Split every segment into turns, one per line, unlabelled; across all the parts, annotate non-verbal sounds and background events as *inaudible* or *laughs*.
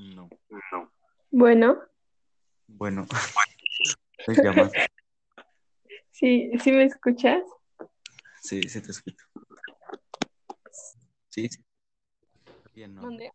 No.
Bueno,
Bueno, *laughs* ¿te llamas?
sí, ¿sí me escuchas?
Sí, sí te escucho. Sí, sí. Bien, ¿no?
¿Dónde?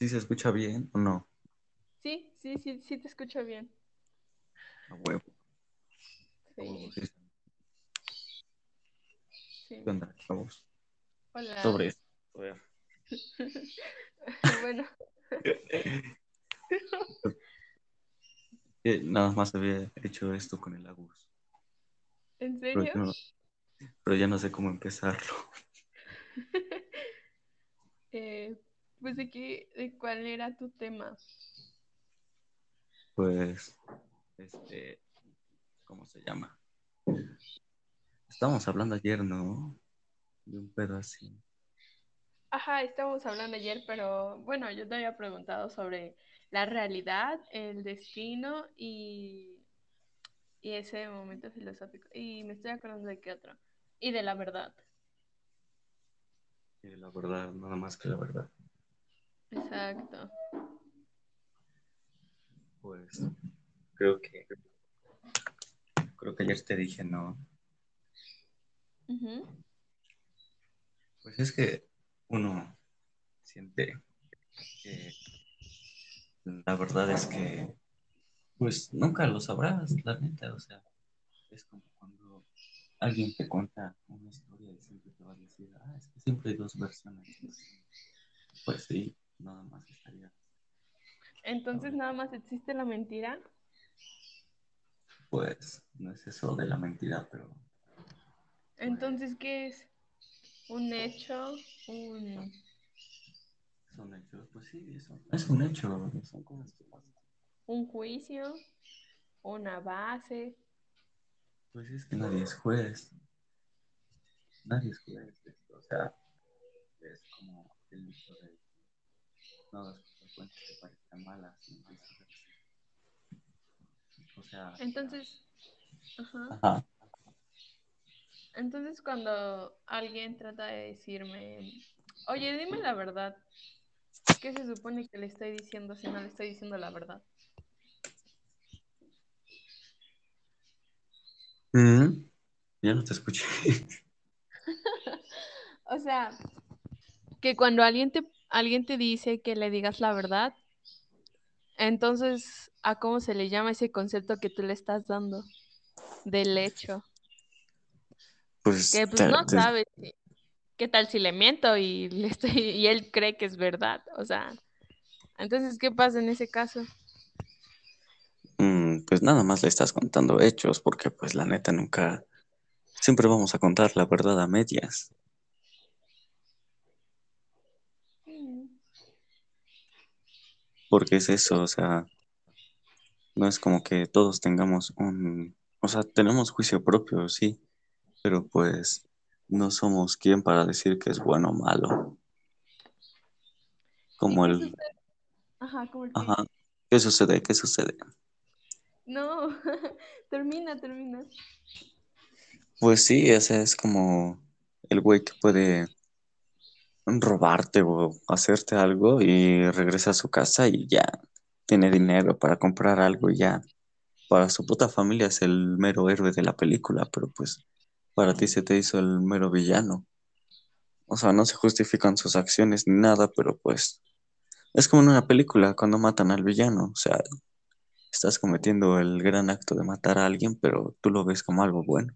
¿Sí se escucha bien o no?
Sí, sí, sí, sí te escucho bien.
A huevo.
Sí,
sí. ¿Qué onda?
Hola.
Sobre esto. A ver. *laughs*
bueno,
Eh, Nada más había hecho esto con el Agus.
¿en
Pero
serio?
ya no, pero ya no sé cómo empezarlo. *laughs*
Eh, pues de qué, de cuál era tu tema.
Pues, este, ¿cómo se llama? Estábamos hablando ayer, ¿no? De un pedo así.
Ajá, estábamos hablando ayer, pero bueno, yo te había preguntado sobre la realidad, el destino y, y ese momento filosófico. Y me estoy acordando de qué otro. Y de la verdad.
Y la verdad, nada más que la verdad.
Exacto.
Pues, creo que, creo que ayer te dije, ¿no? Pues es que uno siente que la verdad es que, pues nunca lo sabrás, la neta, o sea, es como cuando alguien te cuenta una historia y siempre te va a decir, ah, es que siempre hay dos versiones. Pues sí, nada más estaría.
Entonces nada más existe la mentira.
Pues no es eso de la mentira, pero
Entonces, ¿qué es? ¿Un hecho? ¿Un...
son hechos, pues sí, eso es un hecho, son cosas que pasan.
un juicio? ¿Una base?
Pues es que nadie es juez. Nadie es juez. O sea, es como el dicho de no das consecuencias que parezcan malas. ¿no? O sea,
Entonces, ajá.
ajá,
Entonces cuando alguien trata de decirme, oye, dime la verdad, ¿qué se supone que le estoy diciendo si no le estoy diciendo la verdad?
Mm, ya no te escuché. *laughs*
O sea, que cuando alguien te, alguien te dice que le digas la verdad, entonces, ¿a cómo se le llama ese concepto que tú le estás dando del hecho?
Pues,
Que pues no sabes qué tal si le miento y, le estoy, y él cree que es verdad. O sea, entonces, ¿qué pasa en ese caso?
mm, pues nada más le estás contando hechos, porque pues la neta nunca, siempre vamos a contar la verdad a medias. Porque es eso, o sea, no es como que todos tengamos un, o sea, tenemos juicio propio, sí, pero pues no somos quien para decir que es bueno o malo.
¿Y
Como el?
Ajá, como el que...
ajá, ¿qué sucede? ¿Qué sucede?
No, *laughs* termina, termina.
Pues sí, ese es como el güey que puede robarte o hacerte algo y regresa a su casa y ya tiene dinero para comprar algo y ya para su puta familia es el mero héroe de la película, pero pues para ti se te hizo el mero villano. O sea, no se justifican sus acciones ni nada, pero pues es como en una película cuando matan al villano, o sea, estás cometiendo el gran acto de matar a alguien, pero tú lo ves como algo bueno.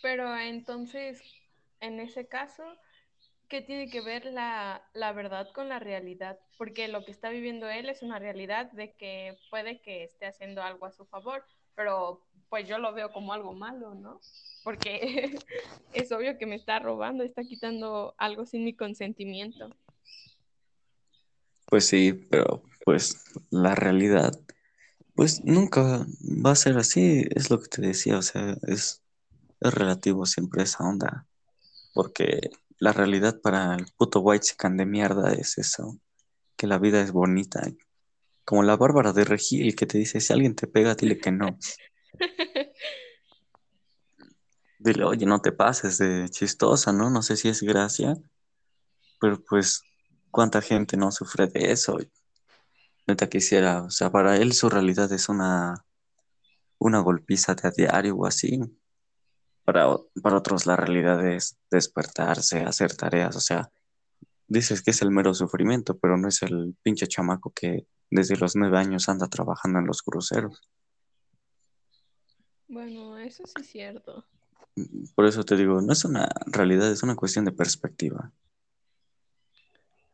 Pero entonces, en ese caso, ¿qué tiene que ver la, la verdad con la realidad? Porque lo que está viviendo él es una realidad de que puede que esté haciendo algo a su favor, pero pues yo lo veo como algo malo, ¿no? Porque *laughs* es obvio que me está robando, está quitando algo sin mi consentimiento.
Pues sí, pero pues la realidad, pues nunca va a ser así, es lo que te decía, o sea, es, es relativo siempre esa onda, porque la realidad para el puto white de mierda es eso, que la vida es bonita, como la Bárbara de Regil que te dice, si alguien te pega, dile que no, *laughs* dile, oye, no te pases de chistosa, ¿no? No sé si es gracia, pero pues, ¿cuánta gente no sufre de eso? Neta quisiera, o sea, para él su realidad es una, una golpiza de a diario o así. Para, para otros la realidad es despertarse, hacer tareas, o sea, dices que es el mero sufrimiento, pero no es el pinche chamaco que desde los nueve años anda trabajando en los cruceros.
Bueno, eso sí es cierto.
Por eso te digo, no es una realidad, es una cuestión de perspectiva.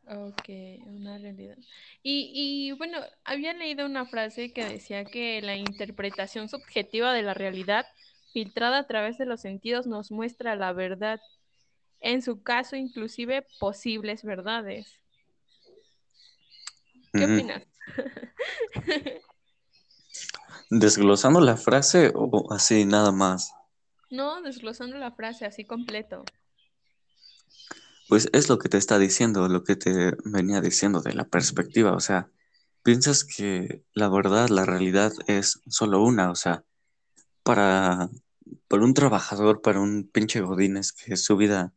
Ok, una realidad. Y, y bueno, había leído una frase que decía que la interpretación subjetiva de la realidad, filtrada a través de los sentidos, nos muestra la verdad. En su caso, inclusive posibles verdades. ¿Qué opinas?
Desglosando la frase o así nada más.
No, desglosando la frase así completo.
Pues es lo que te está diciendo, lo que te venía diciendo de la perspectiva, o sea, piensas que la verdad, la realidad es solo una, o sea, para, para un trabajador, para un pinche Godínez que su vida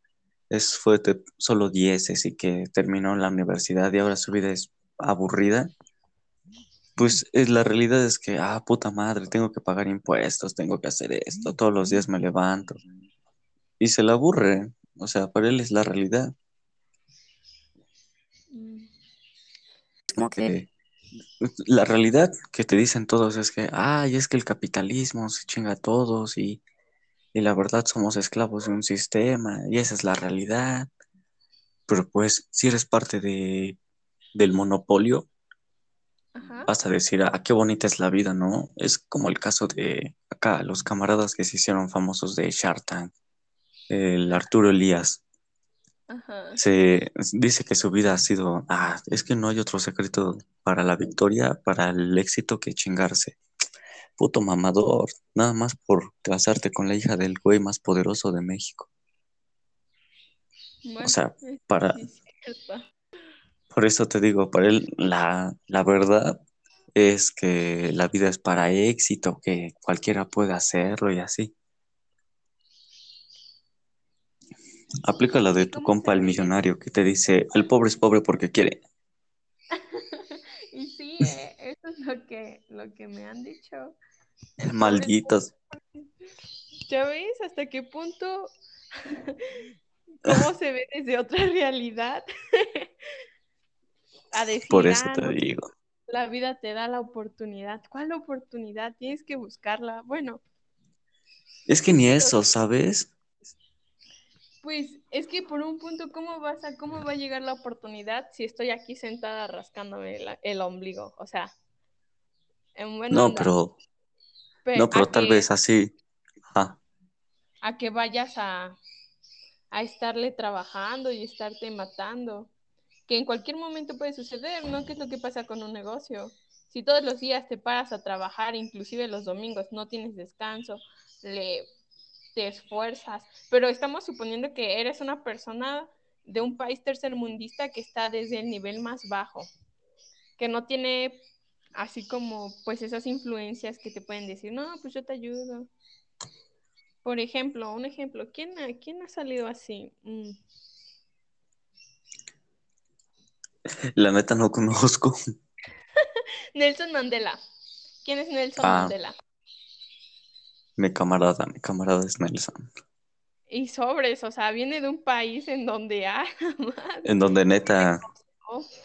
es, fue de solo dieces y que terminó la universidad y ahora su vida es aburrida, pues es, la realidad es que, ah, puta madre, tengo que pagar impuestos, tengo que hacer esto, todos los días me levanto y se le aburre, o sea, para él es la realidad. Como que la realidad que te dicen todos es que, ay, es que el capitalismo se chinga a todos y, y la verdad somos esclavos de un sistema y esa es la realidad. Pero pues, si eres parte de, del monopolio,
Ajá.
vas a decir, ah, qué bonita es la vida, ¿no? Es como el caso de acá, los camaradas que se hicieron famosos de Shark Tank, el Arturo Elías.
Ajá.
Se dice que su vida ha sido, ah, es que no hay otro secreto para la victoria, para el éxito que chingarse. Puto mamador, nada más por casarte con la hija del güey más poderoso de México.
Bueno,
O sea, para,
es.
Por eso te digo, para él la, la verdad es que la vida es para éxito, que cualquiera puede hacerlo y así. Aplica la de
¿Y
tu compa el millonario que te dice, el pobre es pobre porque quiere. *laughs*
Y sí, eh, eso es lo que, lo que me han dicho. El
Malditos. *laughs*
¿Ya ves hasta qué punto *laughs* cómo se ve desde otra realidad? A decir,
Por eso te digo.
la vida te da la oportunidad. ¿Cuál oportunidad? Tienes que buscarla. Bueno,
Es que ni
Pero-
eso, ¿sabes?
pues es que por un punto, ¿cómo vas a, cómo va a llegar la oportunidad si estoy aquí sentada rascándome el ombligo? O sea, en buena
No,
onda.
pero,
Pe-
no, pero tal
que-
vez así.
A que vayas a, a estarle trabajando y estarte matando. Que en cualquier momento puede suceder, ¿no? ¿Qué es lo que pasa con un negocio? Si todos los días te paras a trabajar, inclusive los domingos, no tienes descanso, le, te esfuerzas, pero estamos suponiendo que eres una persona de un país tercermundista que está desde el nivel más bajo, que no tiene así como pues esas influencias que te pueden decir, no, pues yo te ayudo. Por ejemplo, un ejemplo, ¿quién quién ha salido así? Mm,
la neta no conozco.
Nelson Mandela. ¿Quién es Nelson
Ah.
Mandela?
Mi camarada, mi camarada es Nelson.
Y sobres, o sea, viene de un país en donde *laughs* más,
En donde neta,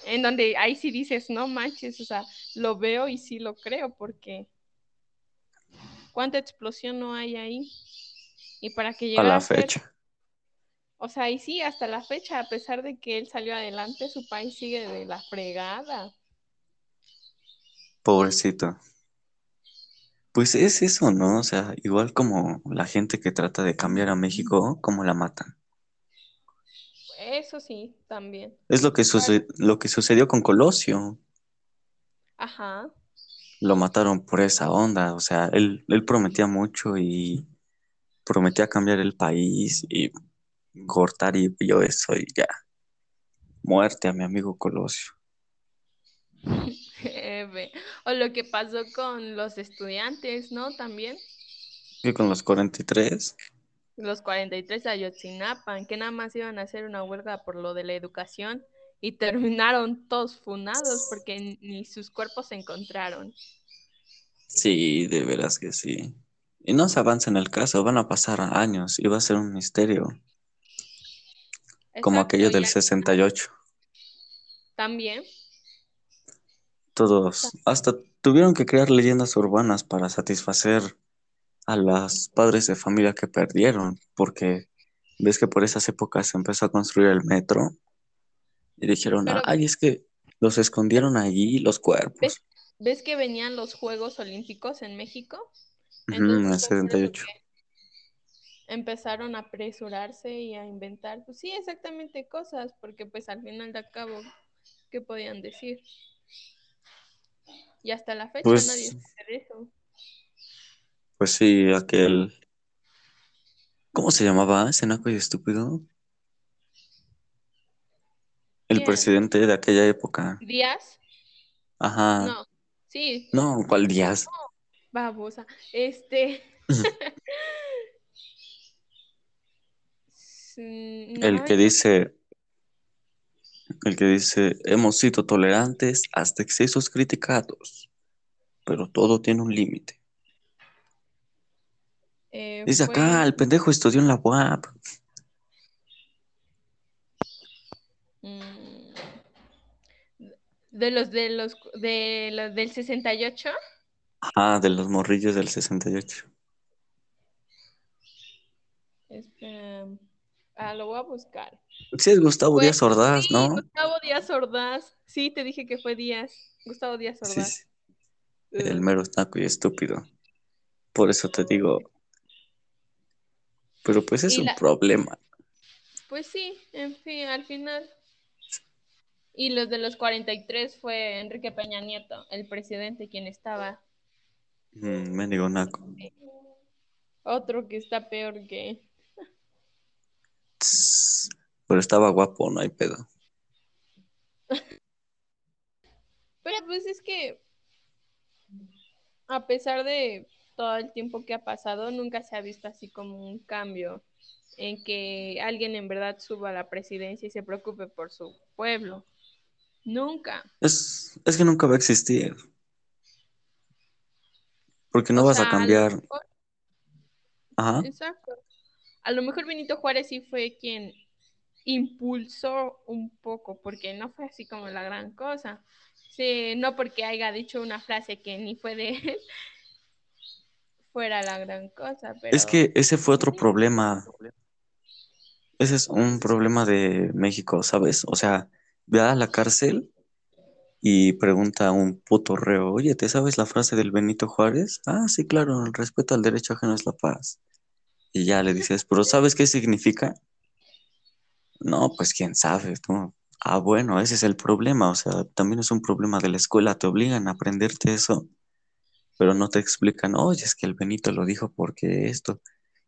en donde ahí sí dices, no manches, o sea, lo veo y sí lo creo, porque cuánta explosión no hay ahí. Y para que
a la
a ser,
fecha.
O sea, y sí, hasta la fecha, a pesar de que él salió adelante, su país sigue de la fregada.
Pobrecito. Pues es eso, ¿no? O sea, igual como la gente que trata de cambiar a México, como la matan.
Eso sí, también.
Es lo que, suce- lo que sucedió con Colosio.
Ajá.
Lo mataron por esa onda. O sea, él, él prometía mucho y prometía cambiar el país y Gortari vio eso y ya. Muerte a mi amigo Colosio.
O lo que pasó con los estudiantes, ¿no? También.
Y con los 43,
Los 43 de Ayotzinapa, que nada más iban a hacer una huelga por lo de la educación y terminaron todos funados porque ni sus cuerpos se encontraron.
Sí, de veras que sí. Y no se avanza en el caso, van a pasar años y va a ser un misterio. Como
Exacto,
aquello
y
del
al-
68.
También,
Todos, hasta tuvieron que crear leyendas urbanas para satisfacer a los padres de familia que perdieron, porque ves que por esas épocas se empezó a construir el metro y dijeron,
Pero-
ay, es que los escondieron allí los cuerpos.
¿Ves? ¿ves que venían los Juegos Olímpicos en México?
En el
fue por eso
78.
que empezaron a apresurarse y a inventar, pues sí, exactamente cosas, porque pues al final de cabo, ¿qué podían decir? Y hasta la fecha
Pues-
nadie sabe eso.
Pues sí, aquel... ¿Cómo se llamaba ese naco y estúpido? El
¿Quién?
presidente de aquella época.
¿Díaz?
Ajá.
No. Sí,
No, ¿cuál Díaz?
babosa. Este. *laughs* No,
El que dice, el que dice, hemos sido tolerantes hasta excesos criticados, pero todo tiene un límite.
eh,
Dice
fue-
acá, el pendejo estudió en la UAP.
mm, de los de los de los del 68
Ajá, de los morrillos del 68.
Lo voy a buscar.
Sí, es Gustavo
Fue-
Díaz Ordaz,
sí,
¿no?
Gustavo Díaz Ordaz. Sí, te dije que fue Díaz. Gustavo Díaz Ordaz.
sí, el mero naco y estúpido. Por eso te digo. Pero pues es
Y
un
la-
problema.
Pues sí, en fin, al final. Y los de los 43 fue Enrique Peña Nieto, el presidente, quien estaba.
Mm, mendigo naco.
Otro que está peor que.
Pero estaba guapo, no hay pedo.
Pero pues es que. A pesar de todo el tiempo que ha pasado, nunca se ha visto así como un cambio en que alguien en verdad suba a la presidencia y se preocupe por su pueblo. Nunca.
Es, es que nunca va a existir. Porque no
O
vas
sea,
a
a
cambiar.
mejor-
Ajá.
Exacto. A lo mejor Benito Juárez sí fue quien impulsó un poco, porque no fue así como la gran cosa. Sí, no porque haya dicho una frase que ni fue de él, *laughs* fuera la gran cosa, pero...
Es que ese fue otro problema. Ese es un problema de México, ¿sabes? O sea, ve a la cárcel y pregunta a un puto reo, oye, ¿te sabes la frase del Benito Juárez? Ah, sí, claro, el respeto al derecho ajeno es la paz. Y ya le dices, ¿pero sabes qué significa? No, pues quién sabe, tú. Ah, bueno, ese es el problema, o sea, también es un problema de la escuela, te obligan a aprenderte eso, pero no te explican, oye, es que el Benito lo dijo porque esto.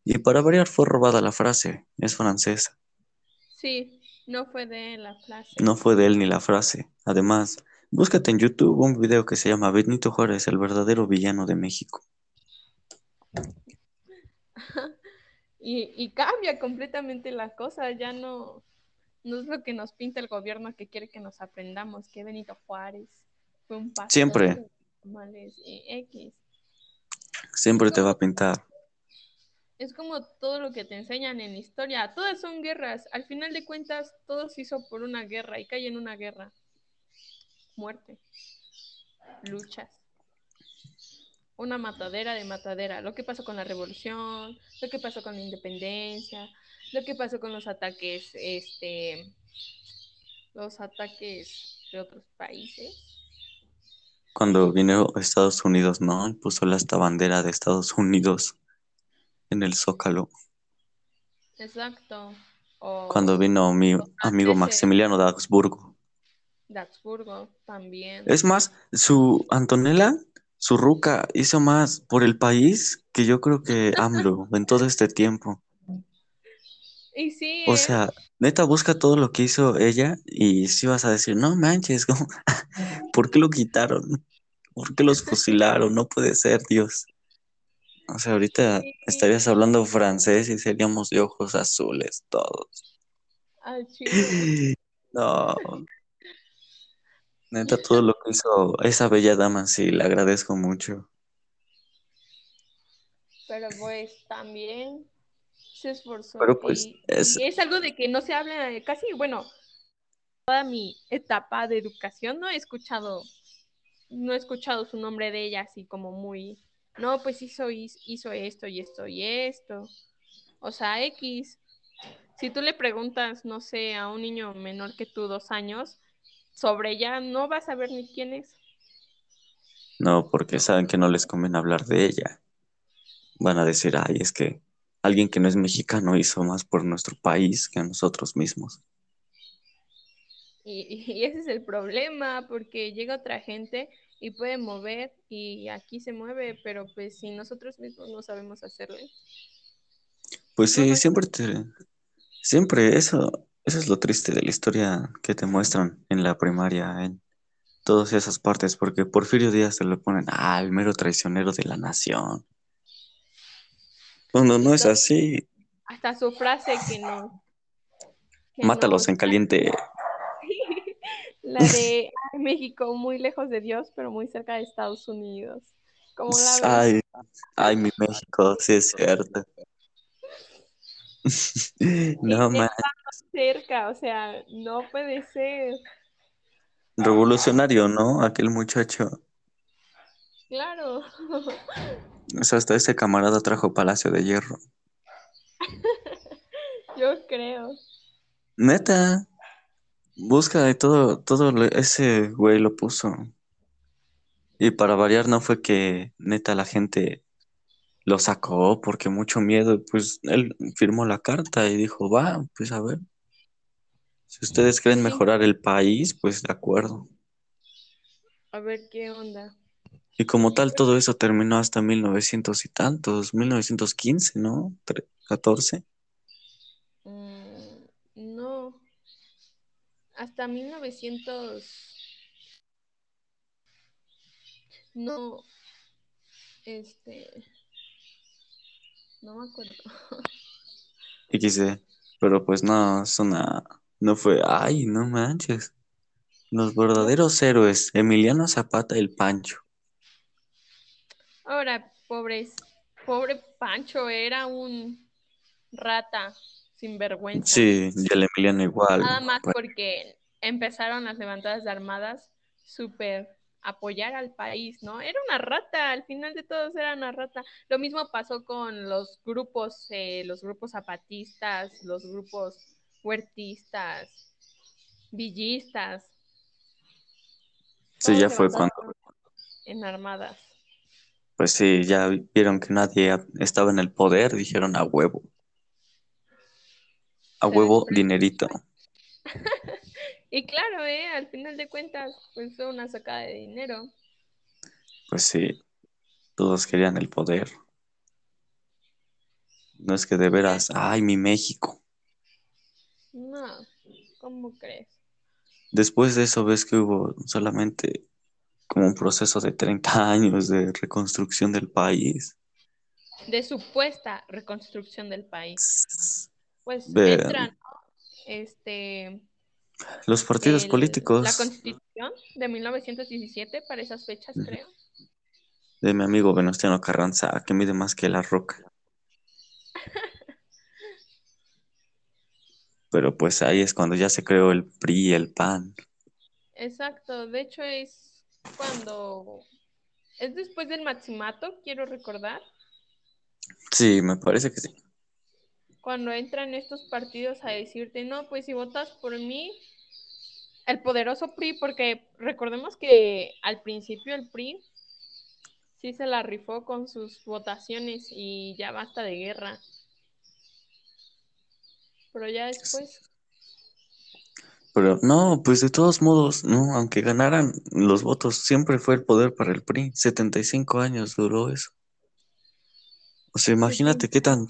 Y para variar fue robada la frase, es francesa,
Sí, no fue de él la frase.
no fue de él ni la frase. Además, búscate en YouTube un video que se llama Benito Juárez, el verdadero villano de México.
Y, y cambia completamente la cosa, ya no, no es lo que nos pinta el gobierno que quiere que nos aprendamos, que Benito Juárez fue un pastor.
Siempre.
y X.
Siempre te va a pintar.
Es como todo lo que te enseñan en historia. Todas son guerras. Al final de cuentas, todo se hizo por una guerra y cae en una guerra. Muerte. Luchas. Una matadera de matadera. Lo que pasó con la revolución, lo que pasó con la independencia, lo que pasó con los ataques, este, los ataques de otros países.
Cuando vino a Estados Unidos, ¿no? Y puso la esta bandera de Estados Unidos en el Zócalo.
Exacto. O
Cuando vino mi amigo. Maximiliano de Habsburgo.
de Habsburgo también.
Es más, su Antonella, su ruca, hizo más por el país que yo creo que AMLO en todo este tiempo.
Y sí,
O
¿eh?
sea, neta, busca todo lo que hizo ella y si vas a decir, no manches, ¿cómo? *laughs* ¿por qué lo quitaron? ¿Por qué los fusilaron? No puede ser, Dios. O sea, ahorita
Sí,
estarías hablando francés y seríamos de ojos azules todos.
chile. *laughs*
No, neta, todo lo que hizo esa bella dama, sí, le agradezco mucho.
Pero pues también se esforzó
Pero pues
y,
es,
y es algo de que no se habla casi, bueno, toda mi etapa de educación no he escuchado, no he escuchado su nombre de ella así como muy, no, pues hizo, hizo esto y esto y esto. O sea, X. Si tú le preguntas, no sé, a un niño menor que tú, dos años, sobre ella, no vas a ver ni quién es.
no, porque saben que no les conviene hablar de ella. Van a decir, ay, es que alguien que no es mexicano hizo más por nuestro país que nosotros mismos.
Y, y, ese es el problema, porque llega otra gente y puede mover y aquí se mueve, pero pues si nosotros mismos no sabemos hacerlo.
Pues sí, siempre te, siempre eso, eso es lo triste de la historia que te muestran en la primaria, en todas esas partes, porque Porfirio Díaz te lo ponen, ah, el mero traicionero de la nación. Cuando no es así.
Hasta su frase que no.
Que Mátalos no, en caliente. *laughs*
la de *laughs* ay, México, muy lejos de Dios, pero muy cerca de Estados Unidos. ¿Cómo la?
Ay, ay, mi México, sí es cierto. *laughs* no más.
cerca, o sea, no puede ser.
Revolucionario, ¿no? Aquel muchacho.
Claro. *laughs*
O sea, hasta ese camarada trajo Palacio de Hierro. *laughs*
Yo creo.
Neta. Busca de todo, todo ese güey lo puso. Y para variar no fue que neta la gente lo sacó porque mucho miedo, pues él firmó la carta y dijo, va, pues a ver. Si ustedes quieren mejorar el país, pues de acuerdo.
A ver qué onda.
Y como tal, todo eso terminó hasta 1900 y tantos, 1915, ¿no? 14.
Mm, no. Hasta 1900. No. Este. No me acuerdo.
XD. Pero pues no, es una. No fue. Ay, no manches. Los verdaderos héroes, Emiliano Zapata el Pancho.
Ahora, pobres, pobre Pancho era un rata sin vergüenza.
Sí, y el Emiliano igual.
Nada más pues. porque empezaron las levantadas de armadas súper apoyar al país, ¿no? Era una rata, al final de todos era una rata. Lo mismo pasó con los grupos, eh, los grupos zapatistas, los grupos huertistas, villistas.
Sí, ya fue cuando.
En armadas.
Pues sí, ya vieron que nadie estaba en el poder, dijeron a huevo. A huevo, dinerito. *laughs* *laughs*
y claro, ¿eh? al final de cuentas, pues fue una sacada de dinero.
Pues sí, todos querían el poder. No es que de veras, ay, mi México.
No, ¿cómo crees?
Después de eso ves que hubo solamente como un proceso de 30 *laughs* años de reconstrucción del país.
De supuesta reconstrucción del país. Pues de... entran este
los partidos
el,
políticos.
La constitución de 1917 para esas fechas, creo.
De mi amigo Venustiano Carranza, que mide más que la roca. *laughs* Pero pues ahí es cuando ya se creó el PRI y el PAN.
Exacto, de hecho es cuando es después del maximato, quiero recordar.
Sí, me parece que sí.
Cuando entran estos partidos a decirte, no, pues si votas por mí, el poderoso PRI, porque recordemos que al principio el PRI sí se la rifó con sus votaciones y ya basta de guerra. Pero ya después.
Pero no, pues de todos modos, no, aunque ganaran los votos, siempre fue el poder para el PRI. 75 años duró eso. O sea, imagínate qué tan,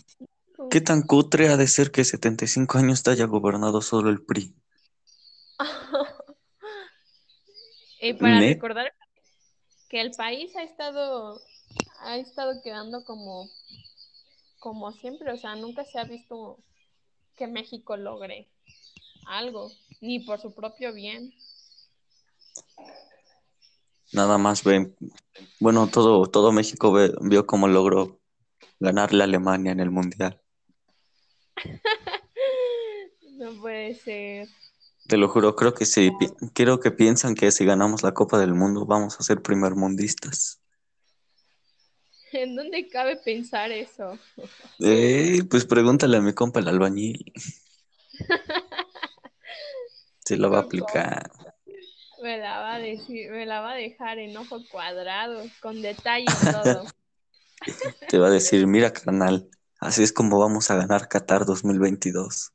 qué tan cutre ha de ser que 75 años te haya gobernado solo el PRI.
Y para recordar que el país ha estado ha estado quedando como, como siempre, o sea, nunca se ha visto que México logre algo, ni por su propio bien.
Nada más ven, bueno, todo, todo México ve- vio cómo logró ganarle a Alemania en el Mundial. *laughs*
No puede ser.
Te lo juro, creo que sí, pi- creo que piensan que si ganamos la Copa del Mundo vamos a ser primermundistas.
¿En dónde cabe pensar eso?
Eh, pues pregúntale a mi compa el albañil. *laughs* Se la va a aplicar.
Me la va a decir, me la va a dejar en ojo cuadrado, con detalle todo. *laughs*
Te va a decir, mira, carnal, así es como vamos a ganar Qatar 2022.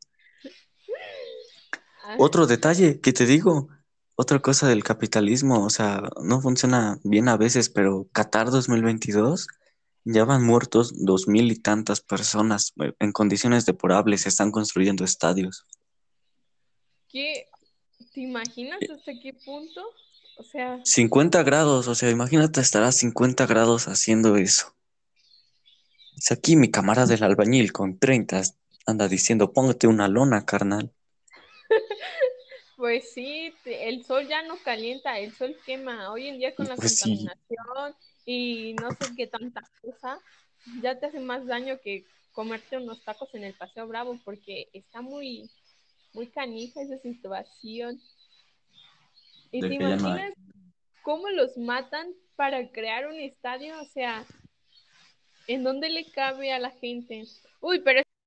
Otro detalle que te digo, otra cosa del capitalismo, o sea, no funciona bien a veces, pero Qatar 2022 ya van muertos dos mil y tantas personas eh, en condiciones deplorables, se están construyendo estadios.
¿Qué? ¿Te imaginas hasta qué punto? O sea,
50 grados, o sea, imagínate estar a 50 grados haciendo eso. Aquí mi camarada del albañil con 30 anda diciendo, póngate una lona, carnal. *laughs*
pues sí, el sol ya no calienta, el sol quema. Hoy en día con la
Pues sí.
contaminación y no sé qué tanta cosa, ya te hace más daño que comerte unos tacos en el Paseo Bravo porque está muy, muy canija esa situación. ¿Y
De
te
no
imaginas cómo los matan para crear un estadio? O sea, ¿en dónde le cabe a la gente? Uy, pero